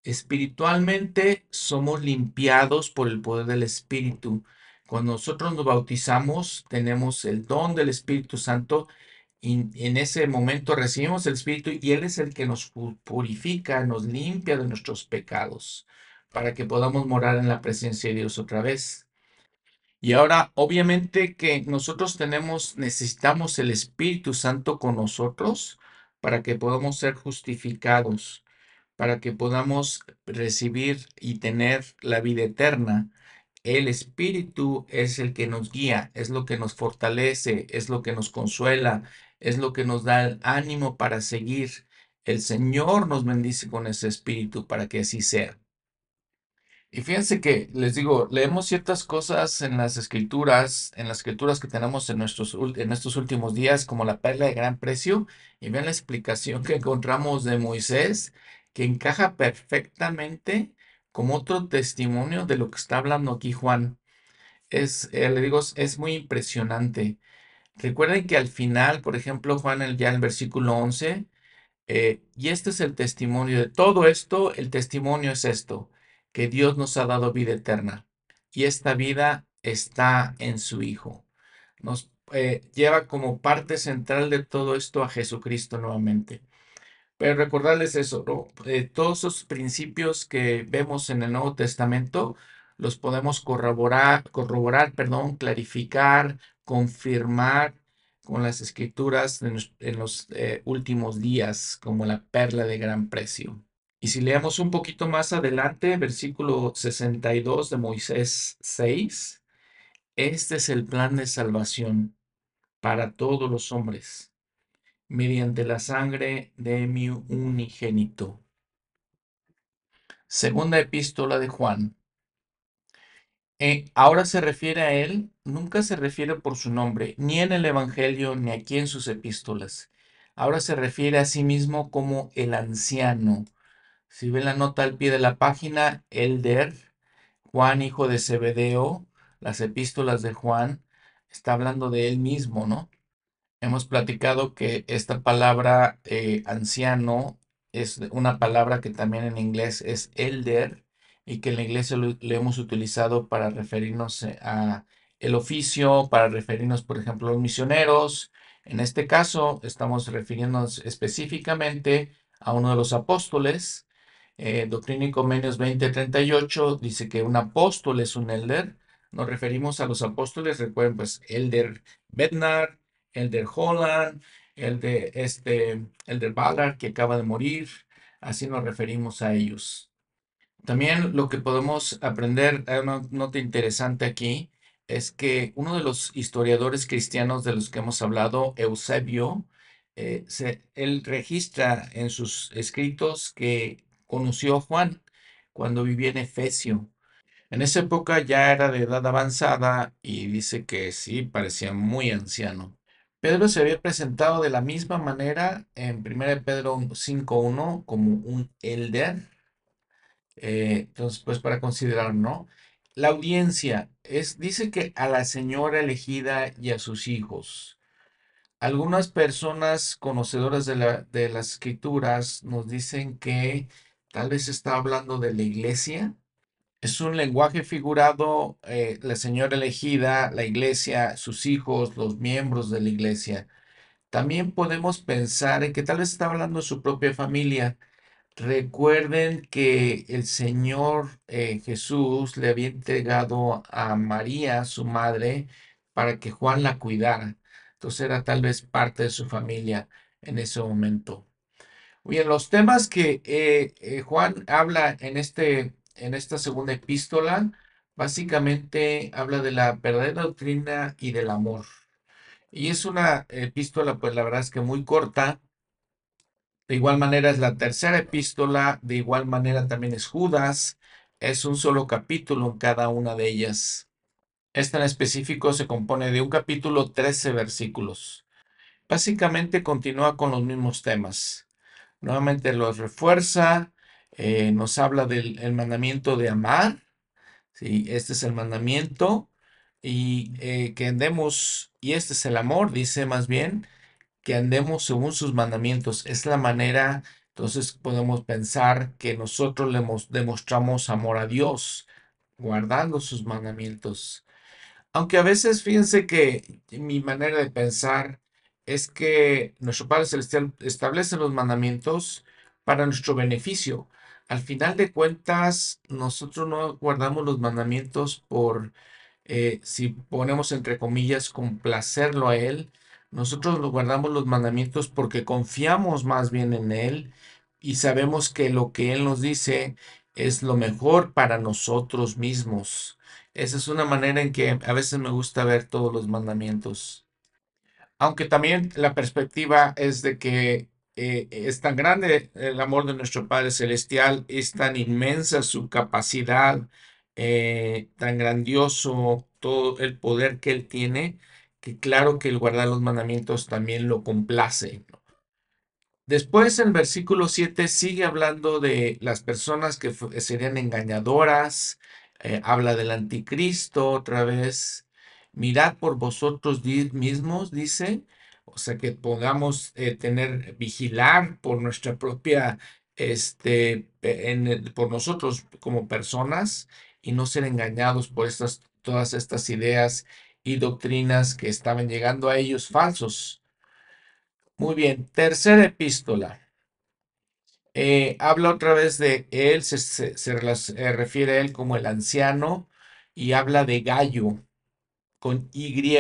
Espiritualmente somos limpiados por el poder del espíritu cuando nosotros nos bautizamos, tenemos el don del Espíritu Santo y en ese momento recibimos el Espíritu y Él es el que nos purifica, nos limpia de nuestros pecados para que podamos morar en la presencia de Dios otra vez. Y ahora, obviamente que nosotros tenemos, necesitamos el Espíritu Santo con nosotros para que podamos ser justificados, para que podamos recibir y tener la vida eterna. El Espíritu es el que nos guía, es lo que nos fortalece, es lo que nos consuela, es lo que nos da el ánimo para seguir. El Señor nos bendice con ese Espíritu para que así sea. Y fíjense que les digo, leemos ciertas cosas en las escrituras, en las escrituras que tenemos en, nuestros, en estos últimos días, como la perla de gran precio, y vean la explicación que encontramos de Moisés, que encaja perfectamente como otro testimonio de lo que está hablando aquí Juan. Es, eh, le digo, es muy impresionante. Recuerden que al final, por ejemplo, Juan ya en el versículo 11, eh, y este es el testimonio de todo esto, el testimonio es esto, que Dios nos ha dado vida eterna y esta vida está en su Hijo. Nos eh, lleva como parte central de todo esto a Jesucristo nuevamente. Pero recordarles eso. Eh, todos esos principios que vemos en el Nuevo Testamento los podemos corroborar, corroborar, perdón, clarificar, confirmar con las escrituras en los, eh, últimos días, como la perla de gran precio. Y si leemos un poquito más adelante, versículo 62 de Moisés 6, este es el plan de salvación para todos los hombres, mediante la sangre de mi unigénito. Segunda epístola de Juan. Eh, ahora se refiere a él, nunca se refiere por su nombre, ni en el Evangelio, ni aquí en sus epístolas. Ahora se refiere a sí mismo como el anciano. Si ven la nota al pie de la página, Elder, Juan, hijo de Zebedeo, las epístolas de Juan, está hablando de él mismo, ¿no? Hemos platicado que esta palabra eh, anciano es una palabra que también en inglés es elder y que en la iglesia lo, hemos utilizado para referirnos eh, a el oficio, para referirnos, por ejemplo, a los misioneros. En este caso, estamos refiriéndonos específicamente a uno de los apóstoles. Eh, Doctrina y Convenios 2038 dice que un apóstol es un elder. Nos referimos a los apóstoles, recuerden, pues, elder Bednar, elder Holland, el de este, Ballard, que acaba de morir. Así nos referimos a ellos. También lo que podemos aprender, hay una nota interesante aquí, es que uno de los historiadores cristianos de los que hemos hablado, Eusebio, eh, él registra en sus escritos que conoció a Juan cuando vivía en Efesio. En esa época ya era de edad avanzada y dice que sí, parecía muy anciano. Pedro se había presentado de la misma manera en 1 Pedro 5.1 como un elder eh, entonces, pues para considerar, ¿no? La audiencia es, dice que a la señora elegida y a sus hijos. Algunas personas conocedoras de, la, de las escrituras nos dicen que tal vez está hablando de la iglesia. Es un lenguaje figurado, eh, la señora elegida, la iglesia, sus hijos, los miembros de la iglesia. También podemos pensar en que tal vez está hablando de su propia familia Recuerden que el Señor eh, Jesús le había entregado a María, su madre, para que Juan la cuidara. Entonces era tal vez parte de su familia en ese momento. Bien, los temas que eh, eh, Juan habla en, este, en esta segunda epístola, básicamente habla de la verdadera doctrina y del amor. Y es una epístola, pues la verdad es que muy corta, de igual manera es la tercera epístola, de igual manera también es Judas, es un solo capítulo en cada una de ellas. Esta en específico se compone de un capítulo, 13 versículos. Básicamente continúa con los mismos temas. Nuevamente los refuerza, eh, nos habla del mandamiento de amar. Este es el mandamiento y eh, que andemos, y este es el amor, dice más bien, que andemos según sus mandamientos. Es la manera, entonces podemos pensar que nosotros le demostramos amor a Dios, guardando sus mandamientos. Aunque a veces fíjense que mi manera de pensar es que nuestro Padre Celestial establece los mandamientos para nuestro beneficio. Al final de cuentas, nosotros no guardamos los mandamientos por, eh, si ponemos entre comillas, complacerlo a Él, nosotros guardamos los mandamientos porque confiamos más bien en Él y sabemos que lo que Él nos dice es lo mejor para nosotros mismos. Esa es una manera en que a veces me gusta ver todos los mandamientos. Aunque también la perspectiva es de que eh, es tan grande el amor de nuestro Padre Celestial, es tan inmensa su capacidad, eh, tan grandioso todo el poder que Él tiene, que claro que el guardar los mandamientos también lo complace. Después el versículo 7 sigue hablando de las personas que serían engañadoras, eh, habla del anticristo otra vez. Mirad por vosotros mismos, dice, o sea que podamos eh, tener, vigilar por nuestra propia, este, por nosotros como personas y no ser engañados por estas, todas estas ideas y doctrinas que estaban llegando a ellos falsos. Muy bien, tercera epístola. Eh, habla otra vez de él, se, se- eh, refiere a él como el anciano y habla de Gallo con Y.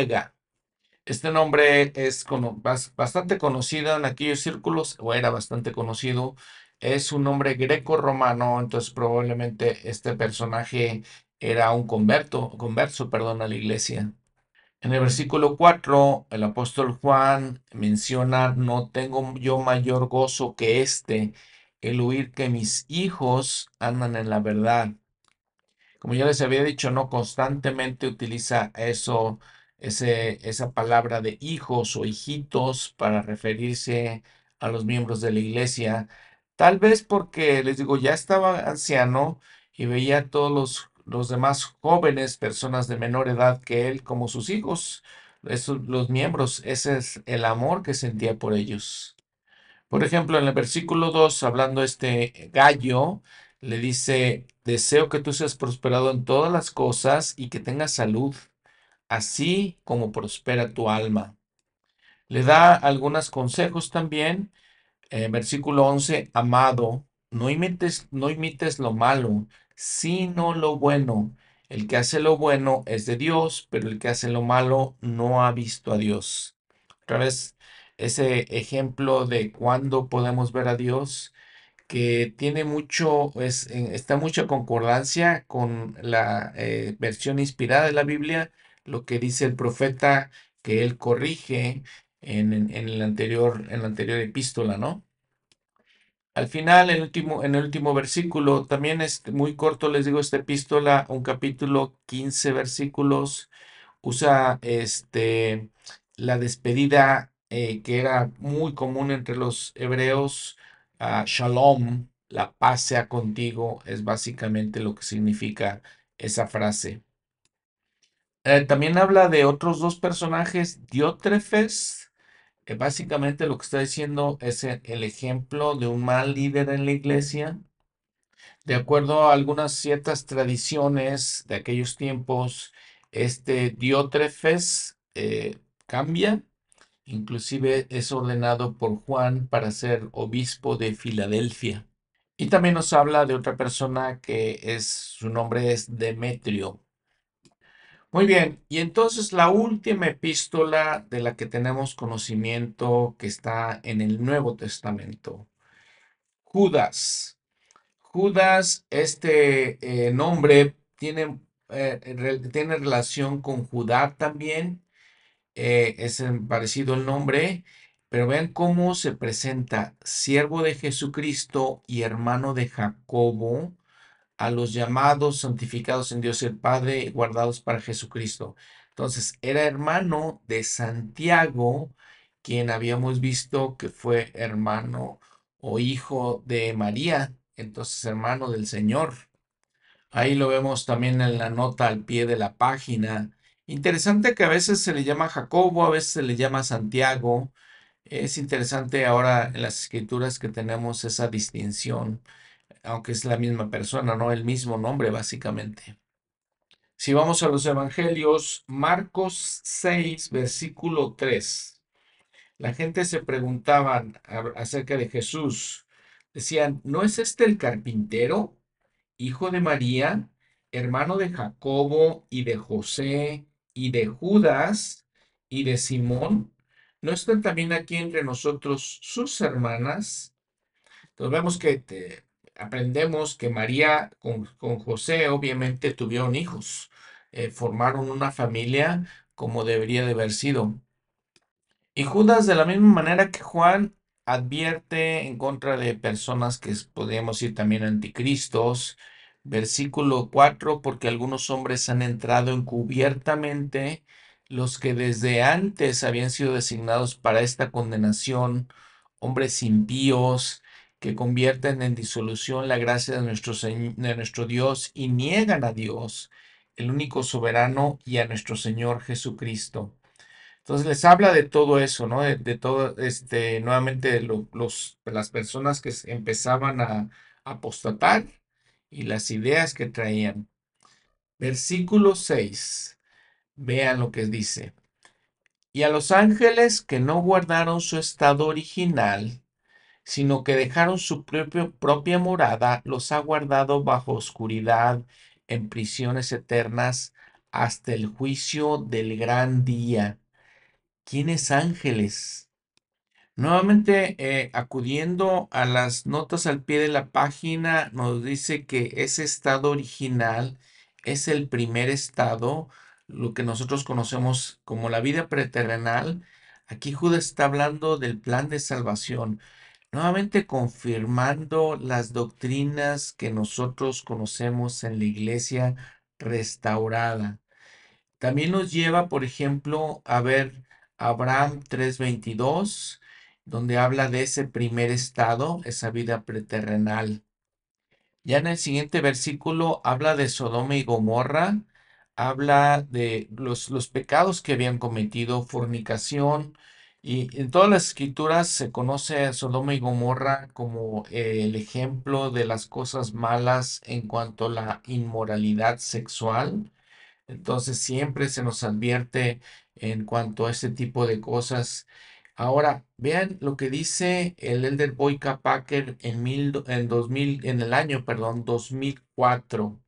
Este nombre es bastante conocido en aquellos círculos, o era bastante conocido. Es un nombre greco-romano, entonces probablemente este personaje era un converto, converso, perdón, a la iglesia. En el versículo 4, el apóstol Juan menciona, no tengo yo mayor gozo que este, el oír que mis hijos andan en la verdad. Como ya les había dicho, no constantemente utiliza eso, esa palabra de hijos o hijitos para referirse a los miembros de la iglesia. Tal vez porque, les digo, ya estaba anciano y veía todos los, los demás jóvenes, personas de menor edad que él, como sus hijos, esos, los miembros. Ese es el amor que sentía por ellos. Por ejemplo, en el versículo 2, hablando este gallo, le dice, deseo que tú seas prosperado en todas las cosas y que tengas salud, así como prospera tu alma. Le da algunos consejos también. En versículo 11, amado, no imites, no imites lo malo, sino lo bueno. El que hace lo bueno es de Dios, pero el que hace lo malo no ha visto a Dios. Otra vez, ese ejemplo de cuándo podemos ver a Dios, que tiene mucho, es, está mucha concordancia con la eh, versión inspirada de la Biblia, lo que dice el profeta que él corrige en- en el anterior, en la anterior epístola, ¿no? Al final, en el último, en el último versículo, también es muy corto, les digo, esta epístola, un capítulo, 15 versículos, usa este, la despedida eh, que era muy común entre los hebreos, ah, Shalom, la paz sea contigo, es básicamente lo que significa esa frase. Eh, también habla de otros dos personajes, Diótrefes, que básicamente lo que está diciendo es el el ejemplo de un mal líder en la iglesia. De acuerdo a algunas ciertas tradiciones de aquellos tiempos, este Diótrefes eh, cambia, inclusive es ordenado por Juan para ser obispo de Filadelfia. Y también nos habla de otra persona que es, su nombre es Demetrio. Muy bien, y entonces la última epístola de la que tenemos conocimiento que está en el Nuevo Testamento, Judas. Judas, este eh, nombre tiene, eh, tiene relación con Judá también, eh, es parecido el nombre, pero vean cómo se presenta, siervo de Jesucristo y hermano de Jacobo a los llamados, santificados en Dios el Padre, guardados para Jesucristo. Entonces, era hermano de Santiago, quien habíamos visto que fue hermano o hijo de María, entonces hermano del Señor. Ahí lo vemos también en la nota al pie de la página. Interesante que a veces se le llama Jacobo, a veces se le llama Santiago. Es interesante ahora en las escrituras que tenemos esa distinción aunque es la misma persona, ¿no? El mismo nombre, básicamente. Si vamos a los evangelios, Marcos 6, versículo 3. La gente se preguntaba acerca de Jesús. Decían, ¿no es este el carpintero, hijo de María, hermano de Jacobo y de José y de Judas y de Simón? ¿No están también aquí entre nosotros sus hermanas? Entonces vemos que aprendemos que María con, con José obviamente tuvieron hijos, eh, formaron una familia como debería de haber sido. Y Judas, de la misma manera que Juan, advierte en contra de personas que podríamos decir también anticristos. Versículo 4, porque algunos hombres han entrado encubiertamente, los que desde antes habían sido designados para esta condenación, hombres impíos, que convierten en disolución la gracia de nuestro, de nuestro Dios y niegan a Dios, el único soberano, y a nuestro Señor Jesucristo. Entonces les habla de todo eso, ¿no? De, todo, este, nuevamente los, las personas que empezaban a apostatar y las ideas que traían. Versículo 6. Vean lo que dice. Y a los ángeles que no guardaron su estado original, sino que dejaron su propio, propia morada, los ha guardado bajo oscuridad en prisiones eternas hasta el juicio del gran día. ¿Quiénes ángeles? Nuevamente, eh, acudiendo a las notas al pie de la página, nos dice que ese estado original es el primer estado, lo que nosotros conocemos como la vida preterrenal. Aquí Judas está hablando del plan de salvación, nuevamente confirmando las doctrinas que nosotros conocemos en la iglesia restaurada. También nos lleva, por ejemplo, a ver Abraham 3:22 donde habla de ese primer estado, esa vida preterrenal. Ya en el siguiente versículo habla de Sodoma y Gomorra, habla de los, los pecados que habían cometido, fornicación, y en todas las escrituras se conoce a Sodoma y Gomorra como el ejemplo de las cosas malas en cuanto a la inmoralidad sexual. Entonces siempre se nos advierte en cuanto a este tipo de cosas Ahora, vean lo que dice el Elder Boyka Packer en, mil, en, 2000, en el año, perdón, 2004.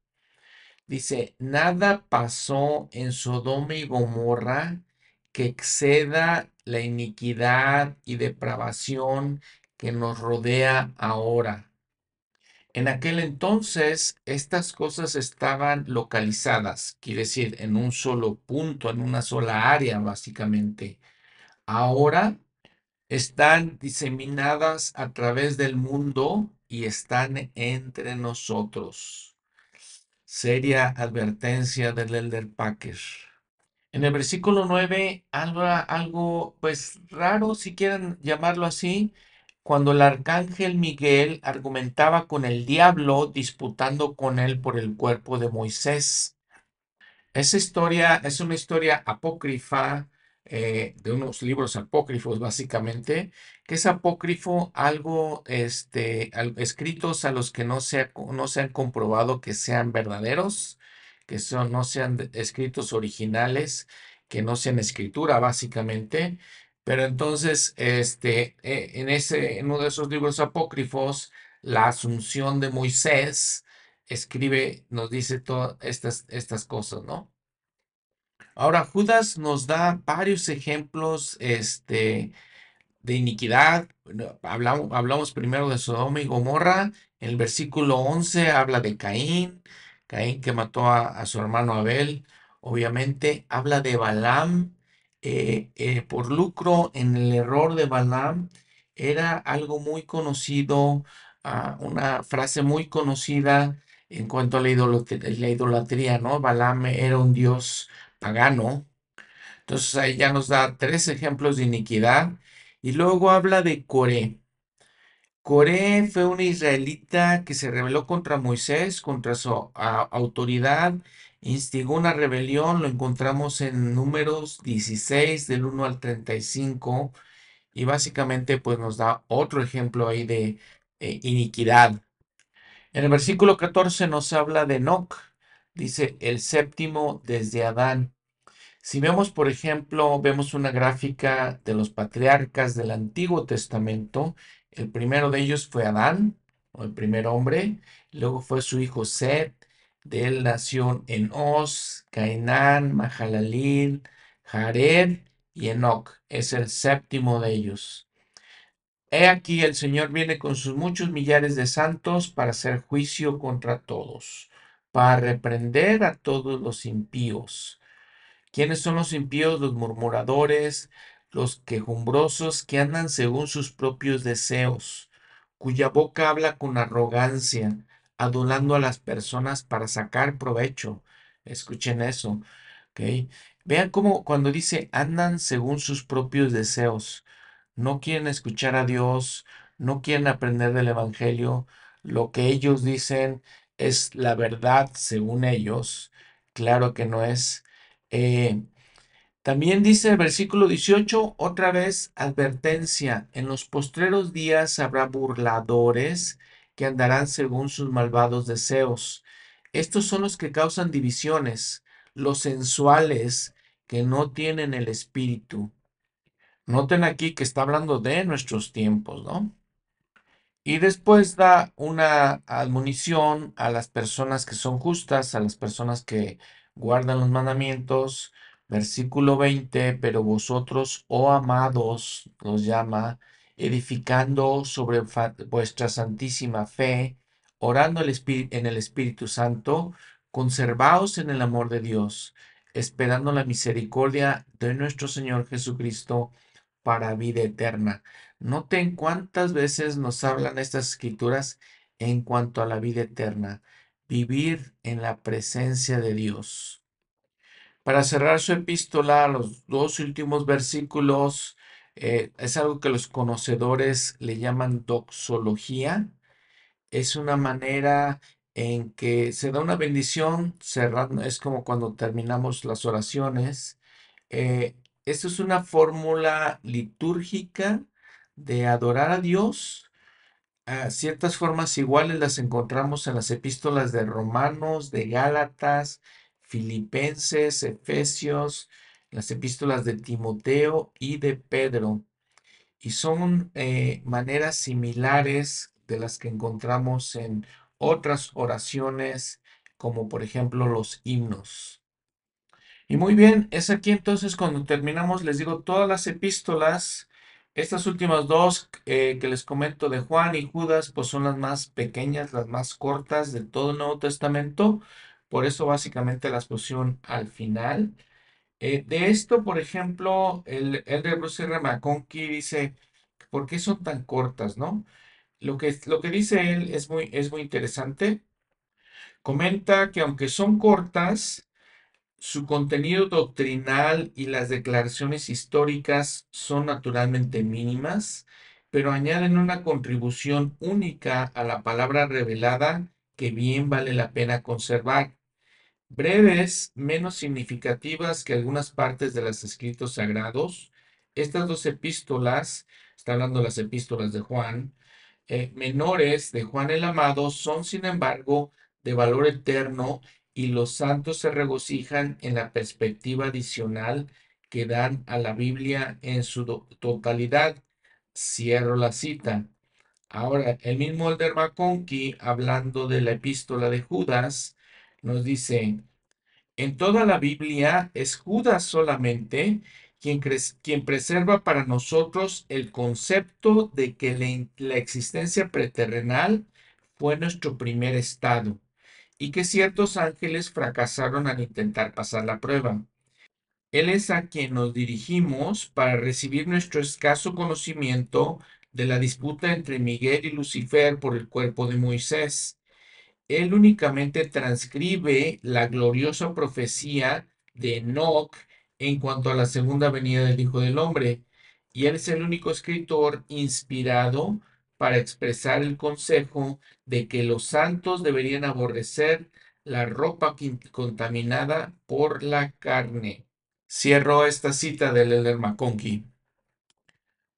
Dice, nada pasó en Sodoma y Gomorra que exceda la iniquidad y depravación que nos rodea ahora. En aquel entonces, estas cosas estaban localizadas, quiere decir, en un solo punto, en una sola área, básicamente. Ahora están diseminadas a través del mundo y están entre nosotros. Seria advertencia del Elder Packer. En el versículo 9 habla algo pues raro, si quieren llamarlo así, cuando el arcángel Miguel argumentaba con el diablo disputando con él por el cuerpo de Moisés. Esa historia es una historia apócrifa eh, de unos libros apócrifos, básicamente, que es apócrifo algo, este, escritos a los que no no se han comprobado que sean verdaderos, que no sean escritos originales, que no sean escritura, básicamente. Pero entonces, este, eh, en, ese, en uno de esos libros apócrifos, la asunción de Moisés escribe, nos dice todas estas, estas cosas, ¿no? Ahora, Judas nos da varios ejemplos este, de iniquidad. Hablamos, hablamos primero de Sodoma y Gomorra. En el versículo 11 habla de Caín, Caín que mató a, su hermano Abel. Obviamente habla de Balaam eh, eh, por lucro en el error de Balaam. Era algo muy conocido, ah, una frase muy conocida en cuanto a la idolatría, la idolatría, ¿no? Balaam era un dios pagano. Entonces ahí ya nos da tres ejemplos de iniquidad. Y luego habla de Coré. Coré fue una israelita que se rebeló contra Moisés, contra su autoridad, instigó una rebelión, lo encontramos en números 16 del 1 al 35 y básicamente pues nos da otro ejemplo ahí de eh, iniquidad. En el versículo 14 nos habla de Enoch, dice el séptimo desde Adán. Si vemos, por ejemplo, vemos una gráfica de los patriarcas del Antiguo Testamento, el primero de ellos fue Adán, el primer hombre, luego fue su hijo Seth, de él nació Enos, Cainán, Mahalalil, Jared y Enoch, es el séptimo de ellos. He aquí el Señor viene con sus muchos millares de santos para hacer juicio contra todos, para reprender a todos los impíos. ¿Quiénes son los impíos, los murmuradores, los quejumbrosos que andan según sus propios deseos, cuya boca habla con arrogancia, adulando a las personas para sacar provecho? Escuchen eso, ¿ok? Vean cómo cuando dice andan según sus propios deseos, no quieren escuchar a Dios, no quieren aprender del Evangelio, lo que ellos dicen es la verdad según ellos, claro que no es. Eh, también dice el versículo 18, otra vez advertencia, en los postreros días habrá burladores que andarán según sus malvados deseos. Estos son los que causan divisiones, los sensuales que no tienen el espíritu. Noten aquí que está hablando de nuestros tiempos, ¿no? Y después da una admonición a las personas que son justas, a las personas que guardan los mandamientos. Versículo 20, pero vosotros, oh amados, los llama, edificando sobre vuestra santísima fe, orando en el Espíritu Santo, conservaos en el amor de Dios, esperando la misericordia de nuestro Señor Jesucristo para vida eterna. Noten cuántas veces nos hablan estas escrituras en cuanto a la vida eterna, vivir en la presencia de Dios. Para cerrar su epístola, los dos últimos versículos eh, es algo que los conocedores le llaman doxología. Es una manera en que se da una bendición, cerrando, es como cuando terminamos las oraciones. Eh, esto es una fórmula litúrgica de adorar a Dios. Ciertas formas iguales las encontramos en las epístolas de Romanos, de Gálatas, Filipenses, Efesios, las epístolas de Timoteo y de Pedro. Y son eh, maneras similares de las que encontramos en otras oraciones, como por ejemplo los himnos. Y muy bien, es aquí entonces cuando terminamos, les digo, todas las epístolas, estas últimas dos eh, que les comento de Juan y Judas, pues son las más pequeñas, las más cortas de todo el Nuevo Testamento. Por eso básicamente las pusieron al final. Eh, de esto, por ejemplo, el, el de Bruce R. McConkie dice, ¿por qué son tan cortas, no? Lo que, lo que dice él es muy, es muy interesante. Comenta que aunque son cortas, su contenido doctrinal y las declaraciones históricas son naturalmente mínimas, pero añaden una contribución única a la palabra revelada que bien vale la pena conservar. Breves, menos significativas que algunas partes de los escritos sagrados, estas dos epístolas, está hablando de las epístolas de Juan, eh, menores de Juan el Amado, son sin embargo de valor eterno y los santos se regocijan en la perspectiva adicional que dan a la Biblia en su totalidad. Cierro la cita. Ahora, el mismo Elder McConkie, hablando de la epístola de Judas, nos dice, en toda la Biblia es Judas solamente quien, quien preserva para nosotros el concepto de que la, la existencia preterrenal fue nuestro primer estado y que ciertos ángeles fracasaron al intentar pasar la prueba. Él es a quien nos dirigimos para recibir nuestro escaso conocimiento de la disputa entre Miguel y Lucifer por el cuerpo de Moisés. Él únicamente transcribe la gloriosa profecía de Enoch en cuanto a la segunda venida del Hijo del Hombre, y él es el único escritor inspirado para expresar el consejo de que los santos deberían aborrecer la ropa contaminada por la carne. Cierro esta cita del Elder McConkie.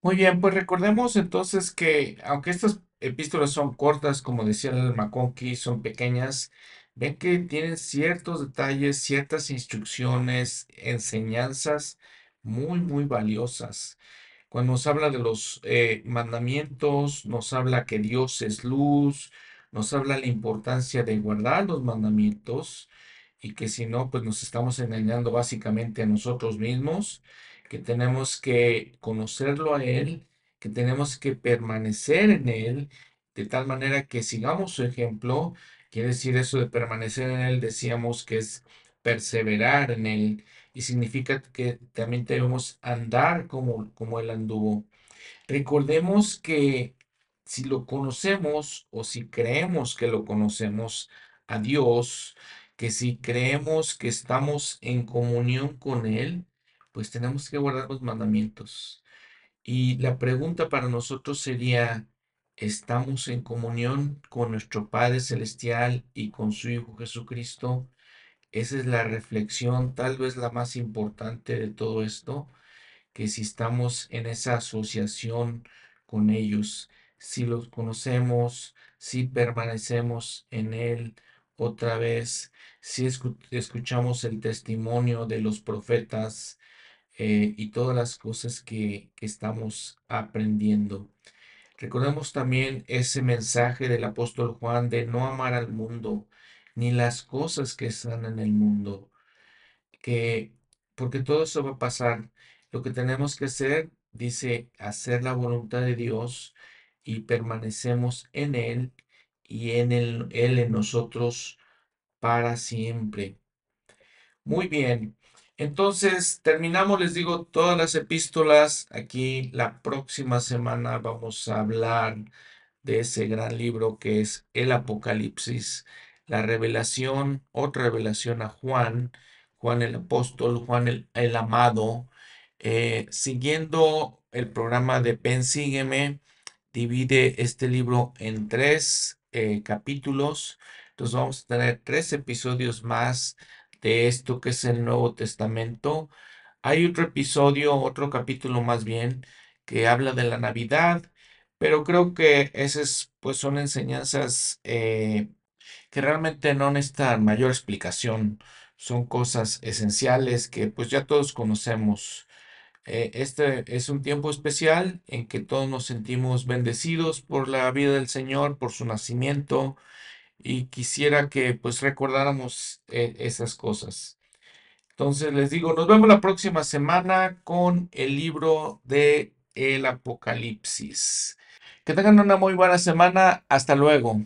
Muy bien, pues recordemos entonces que aunque estas epístolas son cortas, como decía el McConkie, son pequeñas, ven que tienen ciertos detalles, ciertas instrucciones, enseñanzas muy, muy valiosas. Cuando nos habla de los eh, mandamientos, nos habla que Dios es luz, nos habla la importancia de guardar los mandamientos y que si no, pues nos estamos engañando básicamente a nosotros mismos, que tenemos que conocerlo a Él, que tenemos que permanecer en Él, de tal manera que sigamos su ejemplo. Quiere decir eso de permanecer en Él, decíamos que es perseverar en Él y significa que también debemos andar como, como Él anduvo. Recordemos que si lo conocemos o si creemos que lo conocemos a Dios, que si creemos que estamos en comunión con Él, pues tenemos que guardar los mandamientos. Y la pregunta para nosotros sería, ¿estamos en comunión con nuestro Padre Celestial y con su Hijo Jesucristo? Esa es la reflexión, tal vez la más importante de todo esto, que si estamos en esa asociación con ellos, si los conocemos, si permanecemos en Él otra vez, si escuchamos el testimonio de los profetas eh, y todas las cosas que, que estamos aprendiendo. Recordemos también ese mensaje del apóstol Juan de no amar al mundo, ni las cosas que están en el mundo, que porque todo eso va a pasar. Lo que tenemos que hacer, dice, hacer la voluntad de Dios y permanecemos en Él y en Él, Él en nosotros para siempre. Muy bien. Entonces, terminamos, les digo, todas las epístolas. Aquí la próxima semana vamos a hablar de ese gran libro que es el Apocalipsis, la revelación, otra revelación a Juan, Juan el apóstol, Juan el, amado. Eh, siguiendo el programa de Pen Sígueme, divide este libro en tres eh, capítulos. Entonces vamos a tener tres episodios más de esto que es el Nuevo Testamento. Hay otro episodio, otro capítulo más bien, que habla de la Navidad, pero creo que esas pues son enseñanzas eh, que realmente no necesitan mayor explicación. Son cosas esenciales que pues ya todos conocemos. Eh, este es un tiempo especial en que todos nos sentimos bendecidos por la vida del Señor, por su nacimiento, y quisiera que pues recordáramos eh, esas cosas. Entonces les digo, nos vemos la próxima semana con el libro de el Apocalipsis. Que tengan una muy buena semana. Hasta luego.